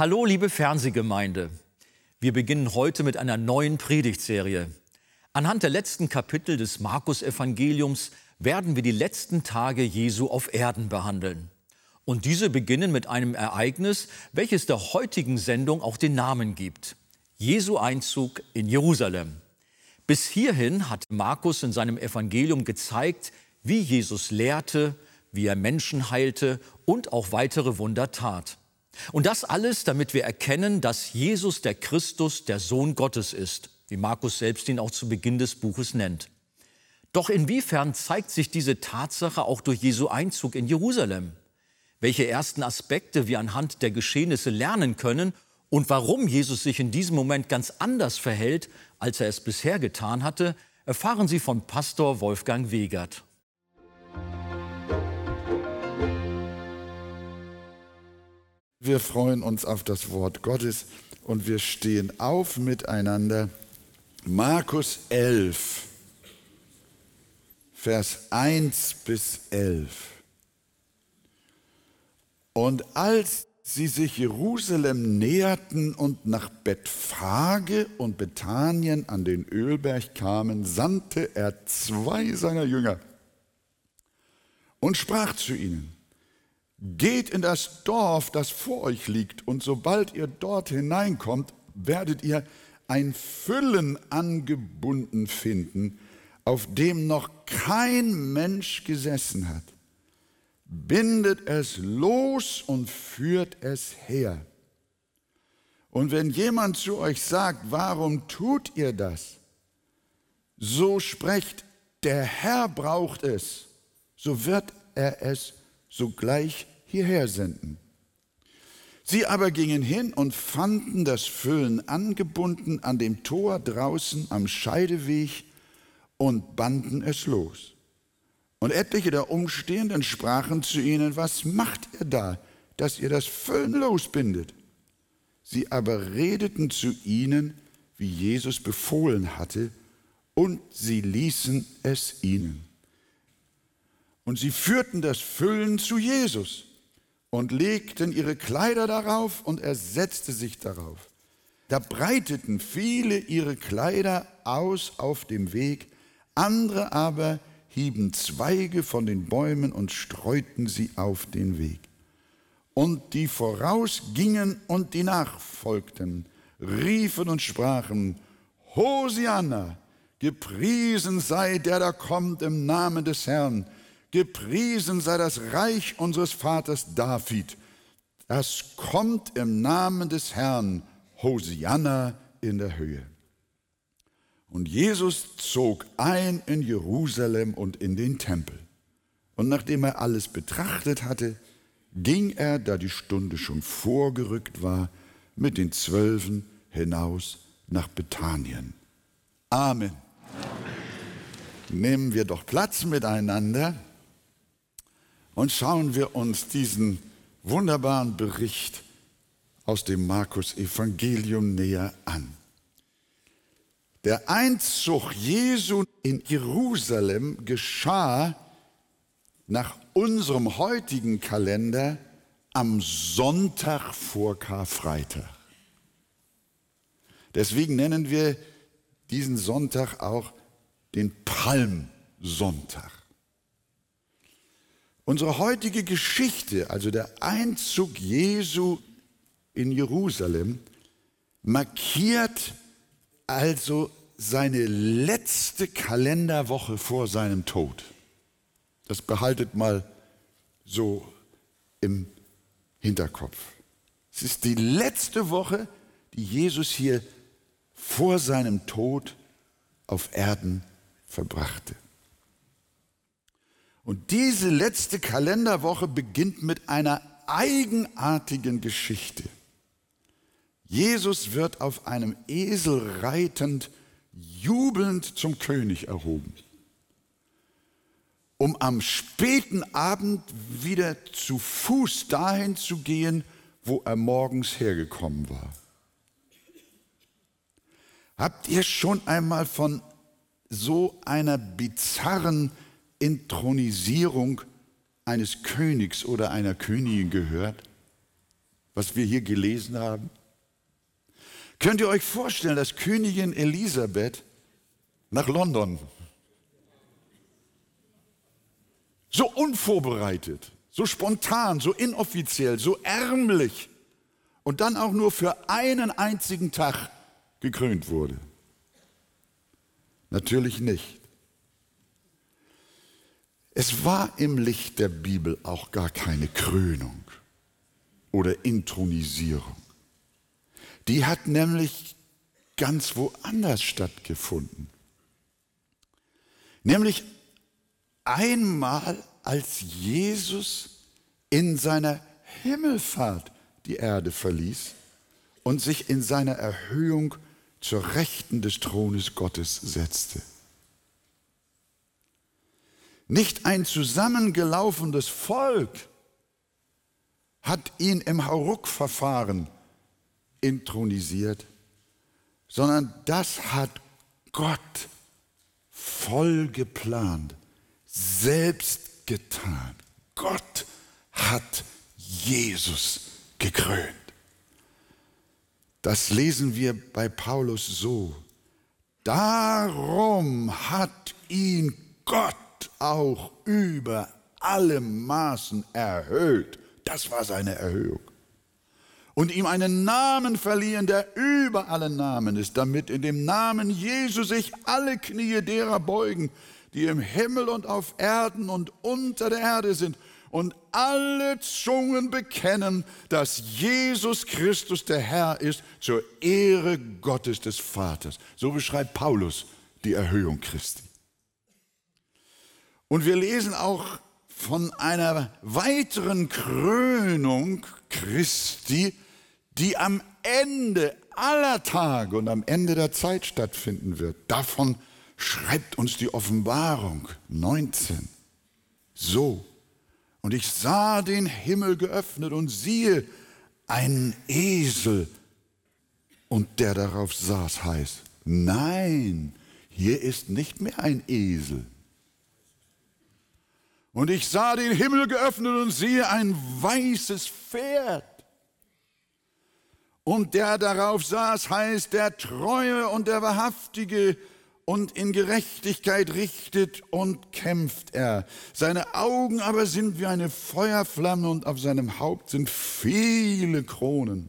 Hallo, liebe Fernsehgemeinde. Wir beginnen heute mit einer neuen Predigtserie. Anhand der letzten Kapitel des Markus-Evangeliums werden wir die letzten Tage Jesu auf Erden behandeln. Und diese beginnen mit einem Ereignis, welches der heutigen Sendung auch den Namen gibt. Jesu Einzug in Jerusalem. Bis hierhin hat Markus in seinem Evangelium gezeigt, wie Jesus lehrte, wie er Menschen heilte und auch weitere Wunder tat. Und das alles, damit wir erkennen, dass Jesus der Christus, der Sohn Gottes ist, wie Markus selbst ihn auch zu Beginn des Buches nennt. Doch inwiefern zeigt sich diese Tatsache auch durch Jesu Einzug in Jerusalem? Welche ersten Aspekte wir anhand der Geschehnisse lernen können und warum Jesus sich in diesem Moment ganz anders verhält, als er es bisher getan hatte, erfahren Sie von Pastor Wolfgang Wegert. Wir freuen uns auf das Wort Gottes und wir stehen auf miteinander. Markus 11, Vers 1 bis 11. Und als sie sich Jerusalem näherten und nach Bethphage und Bethanien an den Ölberg kamen, sandte er zwei seiner Jünger und sprach zu ihnen, geht in das Dorf, das vor euch liegt, und sobald ihr dort hineinkommt, werdet ihr ein Füllen angebunden finden, auf dem noch kein Mensch gesessen hat bindet es los und führt es her. Und wenn jemand zu euch sagt, warum tut ihr das? So sprecht, der Herr braucht es, so wird er es sogleich hierher senden. Sie aber gingen hin und fanden das Füllen angebunden an dem Tor draußen am Scheideweg und banden es los. Und etliche der Umstehenden sprachen zu ihnen, was macht ihr da, dass ihr das Füllen losbindet? Sie aber redeten zu ihnen, wie Jesus befohlen hatte, und sie ließen es ihnen. Und sie führten das Füllen zu Jesus und legten ihre Kleider darauf und er setzte sich darauf. Da breiteten viele ihre Kleider aus auf dem Weg, andere aber hieben Zweige von den Bäumen und streuten sie auf den Weg. Und die vorausgingen und die nachfolgten, riefen und sprachen, Hosianna, gepriesen sei der, der kommt im Namen des Herrn, gepriesen sei das Reich unseres Vaters David, das kommt im Namen des Herrn, Hosianna in der Höhe. Und Jesus zog ein in Jerusalem und in den Tempel. Und nachdem er alles betrachtet hatte, ging er, da die Stunde schon vorgerückt war, mit den Zwölfen hinaus nach Bethanien. Amen. Amen. Nehmen wir doch Platz miteinander und schauen wir uns diesen wunderbaren Bericht aus dem Markus Evangelium näher an. Der Einzug Jesu in Jerusalem geschah nach unserem heutigen Kalender am Sonntag vor Karfreitag. Deswegen nennen wir diesen Sonntag auch den Palmsonntag. Unsere heutige Geschichte, also der Einzug Jesu in Jerusalem, markiert also seine letzte Kalenderwoche vor seinem Tod. Das behaltet mal so im Hinterkopf. Es ist die letzte Woche, die Jesus hier vor seinem Tod auf Erden verbrachte. Und diese letzte Kalenderwoche beginnt mit einer eigenartigen Geschichte. Jesus wird auf einem Esel reitend, jubelnd zum König erhoben, um am späten Abend wieder zu Fuß dahin zu gehen, wo er morgens hergekommen war. Habt ihr schon einmal von so einer bizarren Intronisierung eines Königs oder einer Königin gehört? was wir hier gelesen haben? Könnt ihr euch vorstellen, dass Königin Elisabeth nach London so unvorbereitet, so spontan, so inoffiziell, so ärmlich und dann auch nur für einen einzigen Tag gekrönt wurde? Natürlich nicht. Es war im Licht der Bibel auch gar keine Krönung oder Intronisierung. Die hat nämlich ganz woanders stattgefunden. Nämlich einmal, als Jesus in seiner Himmelfahrt die Erde verließ und sich in seiner Erhöhung zur Rechten des Thrones Gottes setzte. Nicht ein zusammengelaufenes Volk hat ihn im Hauruck-Verfahren intronisiert, sondern das hat Gott voll geplant, selbst getan. Gott hat Jesus gekrönt. Das lesen wir bei Paulus so. Darum hat ihn Gott auch über alle Maßen erhöht. Das war seine Erhöhung. Und ihm einen Namen verliehen, der über alle Namen ist, damit in dem Namen Jesu sich alle Knie derer beugen, die im Himmel und auf Erden und unter der Erde sind und alle Zungen bekennen, dass Jesus Christus der Herr ist, zur Ehre Gottes des Vaters. So beschreibt Paulus die Erhöhung Christi. Und wir lesen auch von einer weiteren Krönung Christi, die am Ende aller Tage und am Ende der Zeit stattfinden wird. Davon schreibt uns die Offenbarung 19. So, und ich sah den Himmel geöffnet und siehe, ein Esel, und der darauf saß, heißt, nein, hier ist nicht mehr ein Esel. Und ich sah den Himmel geöffnet und siehe ein weißes Pferd. Und der darauf saß, heißt der Treue und der Wahrhaftige, und in Gerechtigkeit richtet und kämpft er. Seine Augen aber sind wie eine Feuerflamme und auf seinem Haupt sind viele Kronen.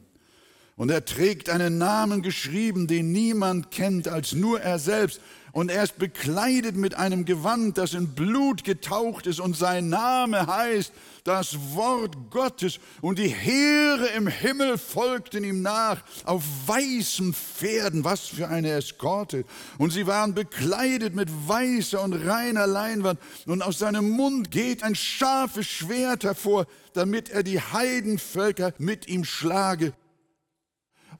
Und er trägt einen Namen geschrieben, den niemand kennt als nur er selbst und er ist bekleidet mit einem Gewand, das in Blut getaucht ist. Und sein Name heißt das Wort Gottes. Und die Heere im Himmel folgten ihm nach auf weißen Pferden, was für eine Eskorte. Und sie waren bekleidet mit weißer und reiner Leinwand. Und aus seinem Mund geht ein scharfes Schwert hervor, damit er die Heidenvölker mit ihm schlage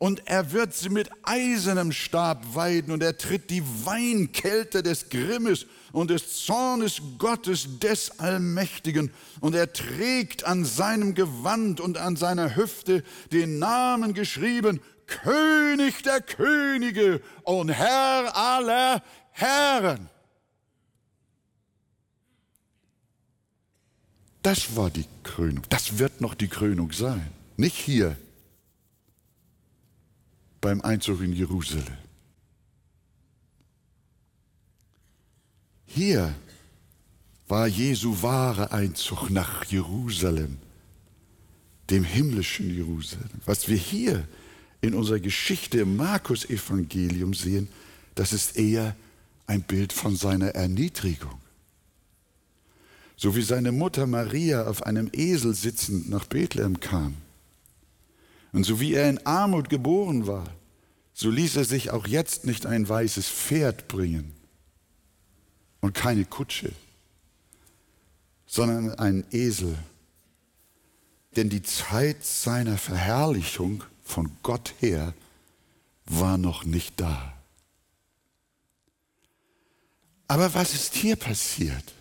und er wird sie mit eisernem Stab weiden und er tritt die Weinkälte des Grimmes und des Zornes Gottes des Allmächtigen und er trägt an seinem Gewand und an seiner Hüfte den Namen geschrieben, König der Könige und Herr aller Herren. Das war die Krönung. Das wird noch die Krönung sein. Nicht hier beim Einzug in Jerusalem. Hier war Jesu wahre Einzug nach Jerusalem, dem himmlischen Jerusalem. Was wir hier in unserer Geschichte im Markus-Evangelium sehen, das ist eher ein Bild von seiner Erniedrigung. So wie seine Mutter Maria auf einem Esel sitzend nach Bethlehem kam und so wie er in Armut geboren war, so ließ er sich auch jetzt nicht ein weißes Pferd bringen und keine Kutsche, sondern einen Esel. Denn die Zeit seiner Verherrlichung von Gott her war noch nicht da. Aber was ist hier passiert?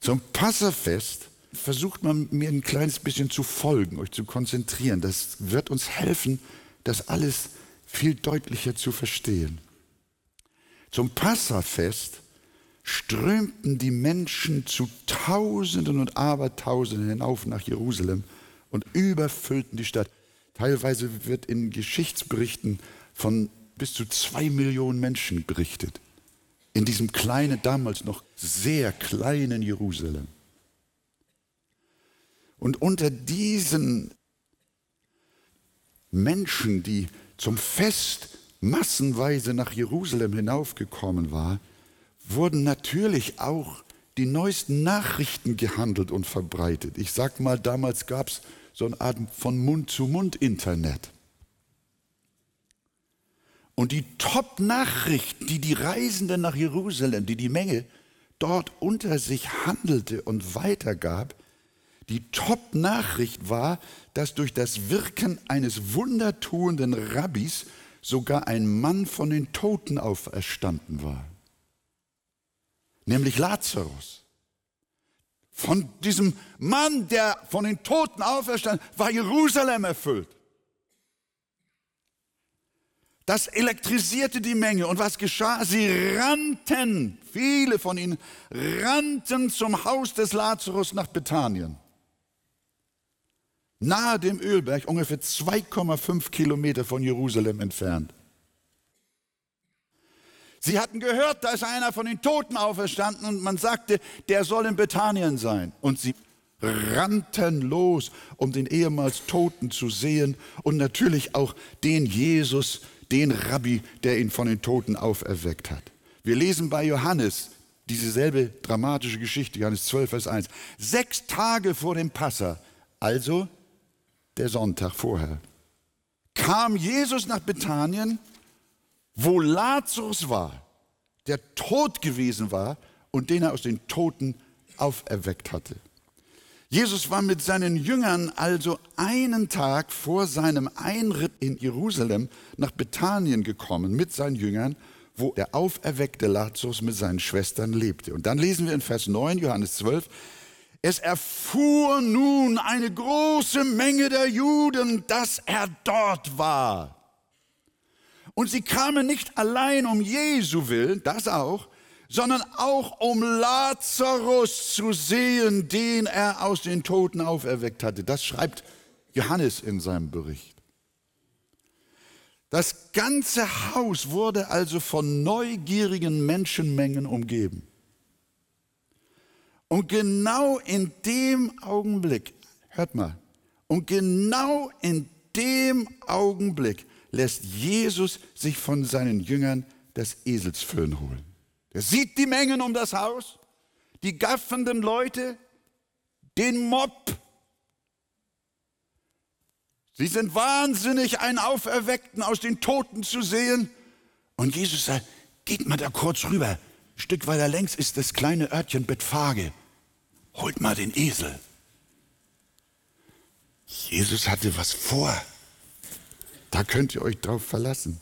Zum Passafest versucht mal mir ein kleines bisschen zu folgen, euch zu konzentrieren. Das wird uns helfen, das alles viel deutlicher zu verstehen. Zum Passafest strömten die Menschen zu Tausenden und Abertausenden hinauf nach Jerusalem und überfüllten die Stadt. Teilweise wird in Geschichtsberichten von bis zu zwei Millionen Menschen berichtet. In diesem kleinen, damals noch sehr kleinen Jerusalem. Und unter diesen Menschen, die zum Fest massenweise nach Jerusalem hinaufgekommen waren, wurden natürlich auch die neuesten Nachrichten gehandelt und verbreitet. Ich sag mal, damals gab es so eine Art von Mund-zu-Mund-Internet. Und die Top-Nachricht, die die Reisenden nach Jerusalem, die die Menge dort unter sich handelte und weitergab, die Top-Nachricht war, dass durch das Wirken eines wundertuenden Rabbis sogar ein Mann von den Toten auferstanden war, nämlich Lazarus. Von diesem Mann, der von den Toten auferstanden war Jerusalem erfüllt. Das elektrisierte die Menge. Und was geschah? Sie rannten, viele von ihnen rannten zum Haus des Lazarus nach Bethanien. Nahe dem Ölberg, ungefähr 2,5 Kilometer von Jerusalem entfernt. Sie hatten gehört, da ist einer von den Toten auferstanden und man sagte, der soll in Bethanien sein. Und sie rannten los, um den ehemals Toten zu sehen und natürlich auch den Jesus, den Rabbi, der ihn von den Toten auferweckt hat. Wir lesen bei Johannes dieselbe dramatische Geschichte, Johannes 12, Vers 1. Sechs Tage vor dem Passa, also der Sonntag vorher, kam Jesus nach Bethanien, wo Lazarus war, der tot gewesen war und den er aus den Toten auferweckt hatte. Jesus war mit seinen Jüngern also einen Tag vor seinem Einritt in Jerusalem nach Bethanien gekommen mit seinen Jüngern, wo der auferweckte Lazarus mit seinen Schwestern lebte. Und dann lesen wir in Vers 9, Johannes 12, es erfuhr nun eine große Menge der Juden, dass er dort war. Und sie kamen nicht allein um Jesu willen, das auch, sondern auch um Lazarus zu sehen, den er aus den Toten auferweckt hatte. Das schreibt Johannes in seinem Bericht. Das ganze Haus wurde also von neugierigen Menschenmengen umgeben. Und genau in dem Augenblick, hört mal, und genau in dem Augenblick lässt Jesus sich von seinen Jüngern das Eselsfüllen holen. Er sieht die Mengen um das Haus, die gaffenden Leute, den Mob. Sie sind wahnsinnig, einen Auferweckten aus den Toten zu sehen. Und Jesus sagt, geht mal da kurz rüber. Ein Stück weiter längs ist das kleine Örtchen Bethphage. Holt mal den Esel. Jesus hatte was vor. Da könnt ihr euch drauf verlassen.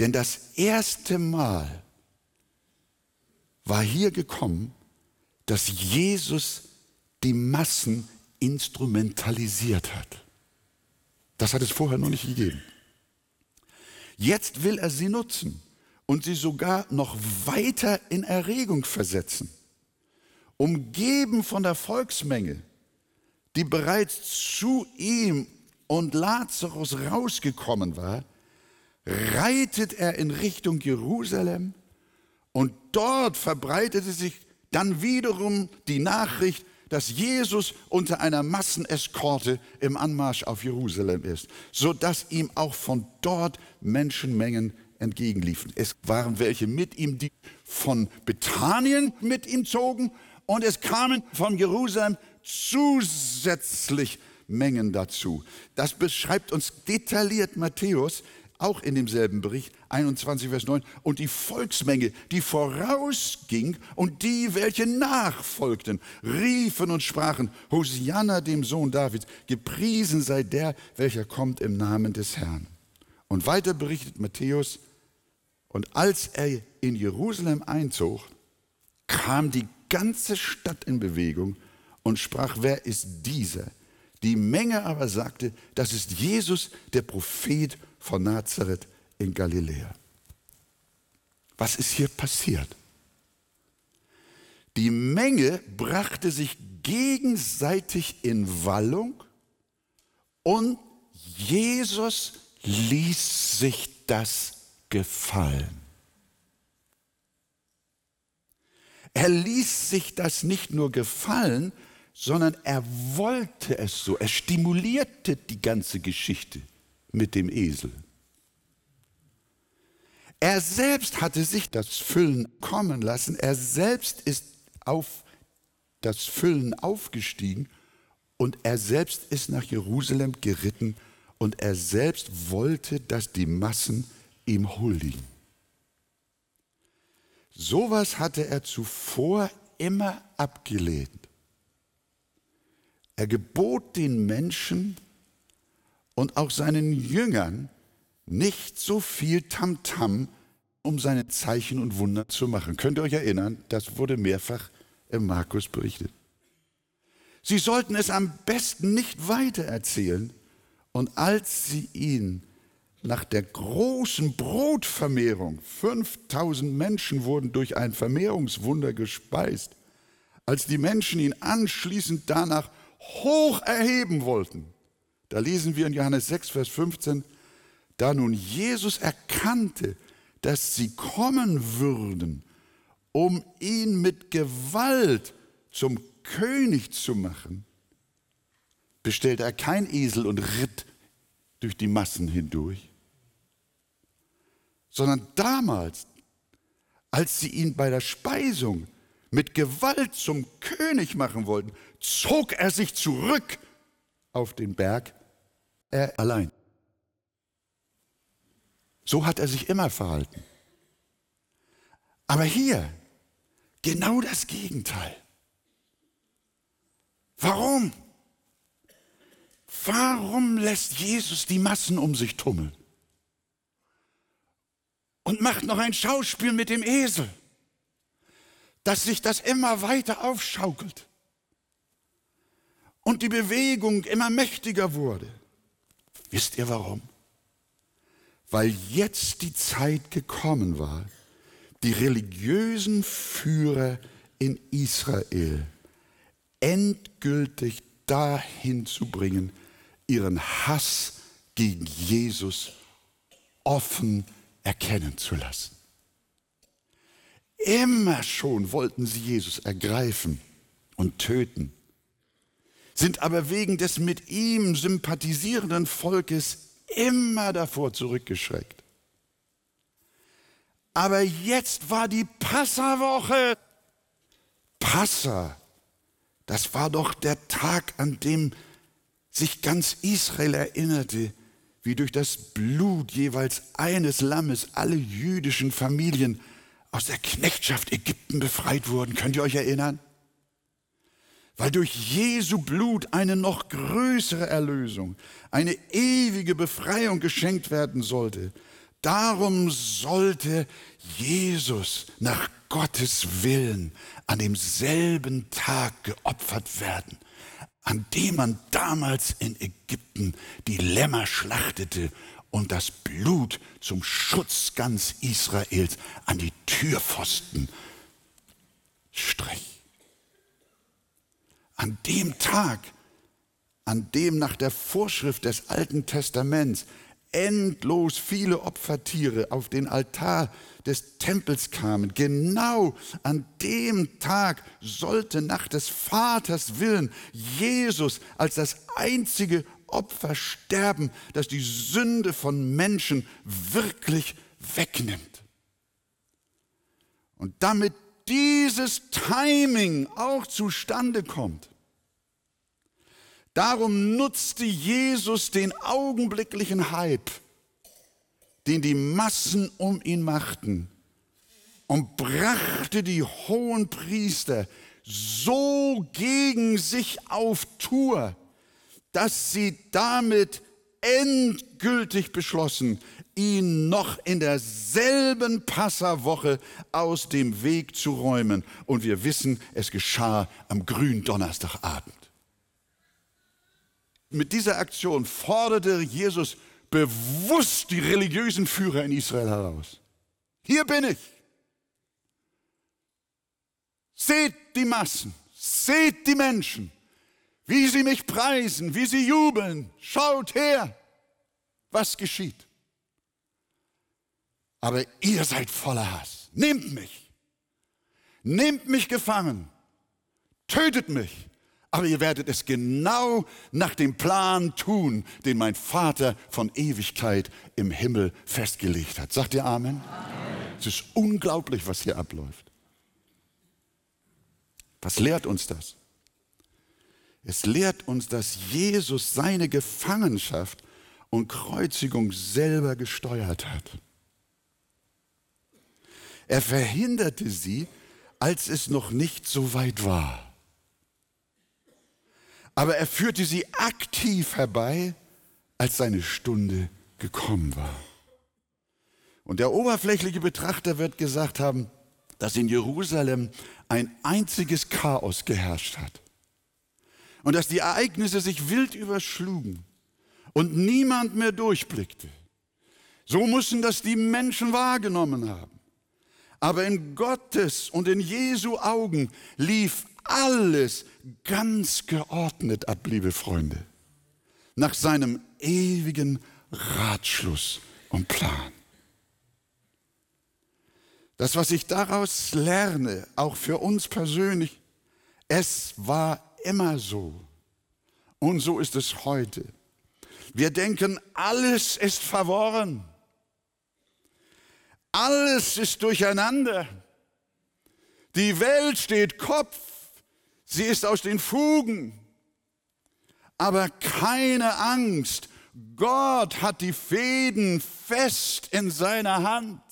Denn das erste Mal, war hier gekommen, dass Jesus die Massen instrumentalisiert hat. Das hat es vorher noch nicht gegeben. Jetzt will er sie nutzen und sie sogar noch weiter in Erregung versetzen. Umgeben von der Volksmenge, die bereits zu ihm und Lazarus rausgekommen war, reitet er in Richtung Jerusalem und dort verbreitete sich dann wiederum die Nachricht, dass Jesus unter einer Masseneskorte im Anmarsch auf Jerusalem ist, sodass ihm auch von dort Menschenmengen entgegenliefen. Es waren welche mit ihm, die von Bethanien mit ihm zogen und es kamen von Jerusalem zusätzlich Mengen dazu. Das beschreibt uns detailliert Matthäus auch in demselben Bericht, 21, Vers 9, und die Volksmenge, die vorausging und die, welche nachfolgten, riefen und sprachen, Hosianna dem Sohn Davids, gepriesen sei der, welcher kommt im Namen des Herrn. Und weiter berichtet Matthäus, und als er in Jerusalem einzog, kam die ganze Stadt in Bewegung und sprach, wer ist dieser? Die Menge aber sagte, das ist Jesus, der Prophet von Nazareth in Galiläa. Was ist hier passiert? Die Menge brachte sich gegenseitig in Wallung und Jesus ließ sich das gefallen. Er ließ sich das nicht nur gefallen, sondern er wollte es so. Er stimulierte die ganze Geschichte mit dem Esel. Er selbst hatte sich das Füllen kommen lassen. Er selbst ist auf das Füllen aufgestiegen und er selbst ist nach Jerusalem geritten und er selbst wollte, dass die Massen ihm huldigen. Sowas hatte er zuvor immer abgelehnt. Er gebot den Menschen und auch seinen Jüngern nicht so viel Tamtam, -Tam, um seine Zeichen und Wunder zu machen. Könnt ihr euch erinnern? Das wurde mehrfach im Markus berichtet. Sie sollten es am besten nicht weitererzählen. Und als sie ihn nach der großen Brotvermehrung, 5000 Menschen wurden durch ein Vermehrungswunder gespeist, als die Menschen ihn anschließend danach hoch erheben wollten, da lesen wir in Johannes 6, Vers 15, da nun Jesus erkannte, dass sie kommen würden, um ihn mit Gewalt zum König zu machen, bestellte er kein Esel und ritt durch die Massen hindurch, sondern damals, als sie ihn bei der Speisung mit Gewalt zum König machen wollten, zog er sich zurück auf den Berg, er allein. So hat er sich immer verhalten. Aber hier genau das Gegenteil. Warum? Warum lässt Jesus die Massen um sich tummeln? Und macht noch ein Schauspiel mit dem Esel, dass sich das immer weiter aufschaukelt und die Bewegung immer mächtiger wurde. Wisst ihr warum? Weil jetzt die Zeit gekommen war, die religiösen Führer in Israel endgültig dahin zu bringen, ihren Hass gegen Jesus offen erkennen zu lassen. Immer schon wollten sie Jesus ergreifen und töten, sind aber wegen des mit ihm sympathisierenden Volkes immer davor zurückgeschreckt. Aber jetzt war die Passawoche. Passa, das war doch der Tag, an dem sich ganz Israel erinnerte, wie durch das Blut jeweils eines Lammes alle jüdischen Familien aus der Knechtschaft Ägypten befreit wurden. Könnt ihr euch erinnern? Weil durch Jesu Blut eine noch größere Erlösung, eine ewige Befreiung geschenkt werden sollte. Darum sollte Jesus nach Gottes Willen an demselben Tag geopfert werden, an dem man damals in Ägypten die Lämmer schlachtete und das Blut zum Schutz ganz Israels an die Türpfosten strich. An dem Tag, an dem nach der Vorschrift des Alten Testaments endlos viele Opfertiere auf den Altar des Tempels kamen. Genau an dem Tag sollte nach des Vaters Willen Jesus als das einzige Opfer sterben, das die Sünde von Menschen wirklich wegnimmt. Und damit dieses Timing auch zustande kommt, Darum nutzte Jesus den augenblicklichen Hype, den die Massen um ihn machten, und brachte die hohen Priester so gegen sich auf Tour, dass sie damit endgültig beschlossen, ihn noch in derselben Passawoche aus dem Weg zu räumen. Und wir wissen, es geschah am grünen Donnerstagabend. Mit dieser Aktion forderte Jesus bewusst die religiösen Führer in Israel heraus. Hier bin ich. Seht die Massen, seht die Menschen, wie sie mich preisen, wie sie jubeln. Schaut her, was geschieht. Aber ihr seid voller Hass. Nehmt mich. Nehmt mich gefangen. Tötet mich. Aber ihr werdet es genau nach dem Plan tun, den mein Vater von Ewigkeit im Himmel festgelegt hat. Sagt ihr Amen? Amen. Es ist unglaublich, was hier abläuft. Was lehrt uns das? Es lehrt uns, dass Jesus seine Gefangenschaft und Kreuzigung selber gesteuert hat. Er verhinderte sie, als es noch nicht so weit war. Aber er führte sie aktiv herbei, als seine Stunde gekommen war. Und der oberflächliche Betrachter wird gesagt haben, dass in Jerusalem ein einziges Chaos geherrscht hat. Und dass die Ereignisse sich wild überschlugen und niemand mehr durchblickte. So mussten das die Menschen wahrgenommen haben. Aber in Gottes und in Jesu Augen lief alles ganz geordnet ab, liebe Freunde, nach seinem ewigen Ratschluss und Plan. Das, was ich daraus lerne, auch für uns persönlich, es war immer so. Und so ist es heute. Wir denken, alles ist verworren. Alles ist durcheinander. Die Welt steht Kopf. Sie ist aus den Fugen. Aber keine Angst. Gott hat die Fäden fest in seiner Hand.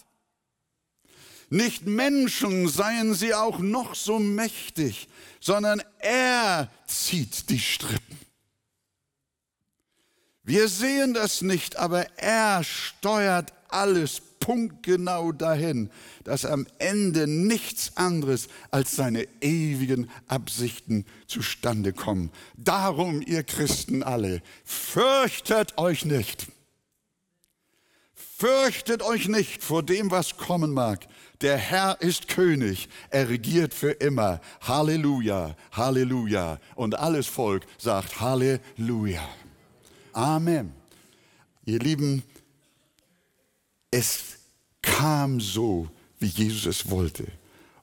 Nicht Menschen seien sie auch noch so mächtig, sondern er zieht die Strippen. Wir sehen das nicht, aber er steuert alles punktgenau dahin, dass am Ende nichts anderes als seine ewigen Absichten zustande kommen. Darum, ihr Christen alle, fürchtet euch nicht. Fürchtet euch nicht vor dem, was kommen mag. Der Herr ist König, er regiert für immer. Halleluja, Halleluja. Und alles Volk sagt Halleluja. Amen. Ihr Lieben, es kam so, wie Jesus es wollte.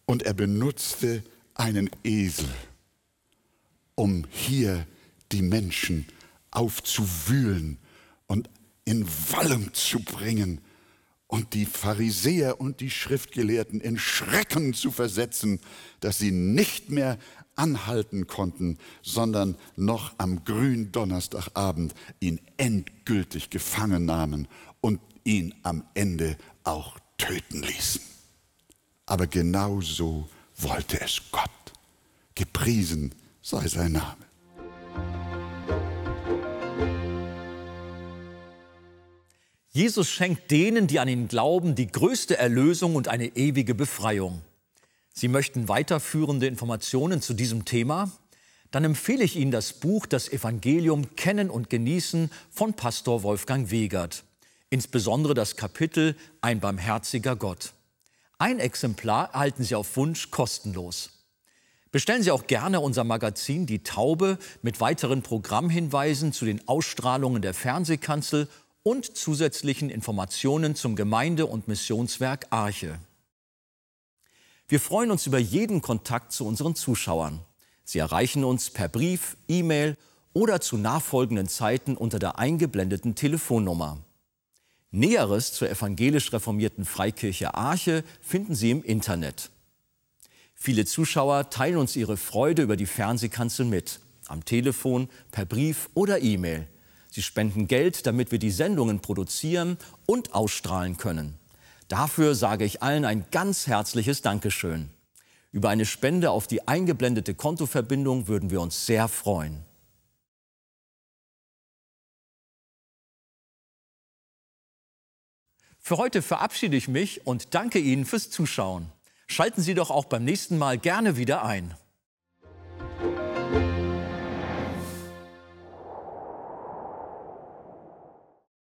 Und er benutzte einen Esel, um hier die Menschen aufzuwühlen und in Wallung zu bringen und die Pharisäer und die Schriftgelehrten in Schrecken zu versetzen, dass sie nicht mehr anhalten konnten, sondern noch am grünen Donnerstagabend ihn endgültig gefangen nahmen und ihn am Ende auch töten ließen. Aber genau so wollte es Gott. Gepriesen sei sein Name. Jesus schenkt denen, die an ihn glauben, die größte Erlösung und eine ewige Befreiung. Sie möchten weiterführende Informationen zu diesem Thema? Dann empfehle ich Ihnen das Buch Das Evangelium Kennen und Genießen von Pastor Wolfgang Wegert insbesondere das Kapitel Ein barmherziger Gott. Ein Exemplar erhalten Sie auf Wunsch kostenlos. Bestellen Sie auch gerne unser Magazin Die Taube mit weiteren Programmhinweisen zu den Ausstrahlungen der Fernsehkanzel und zusätzlichen Informationen zum Gemeinde- und Missionswerk Arche. Wir freuen uns über jeden Kontakt zu unseren Zuschauern. Sie erreichen uns per Brief, E-Mail oder zu nachfolgenden Zeiten unter der eingeblendeten Telefonnummer. Näheres zur evangelisch reformierten Freikirche Arche finden Sie im Internet. Viele Zuschauer teilen uns ihre Freude über die Fernsehkanzel mit, am Telefon, per Brief oder E-Mail. Sie spenden Geld, damit wir die Sendungen produzieren und ausstrahlen können. Dafür sage ich allen ein ganz herzliches Dankeschön. Über eine Spende auf die eingeblendete Kontoverbindung würden wir uns sehr freuen. Für heute verabschiede ich mich und danke Ihnen fürs Zuschauen. Schalten Sie doch auch beim nächsten Mal gerne wieder ein.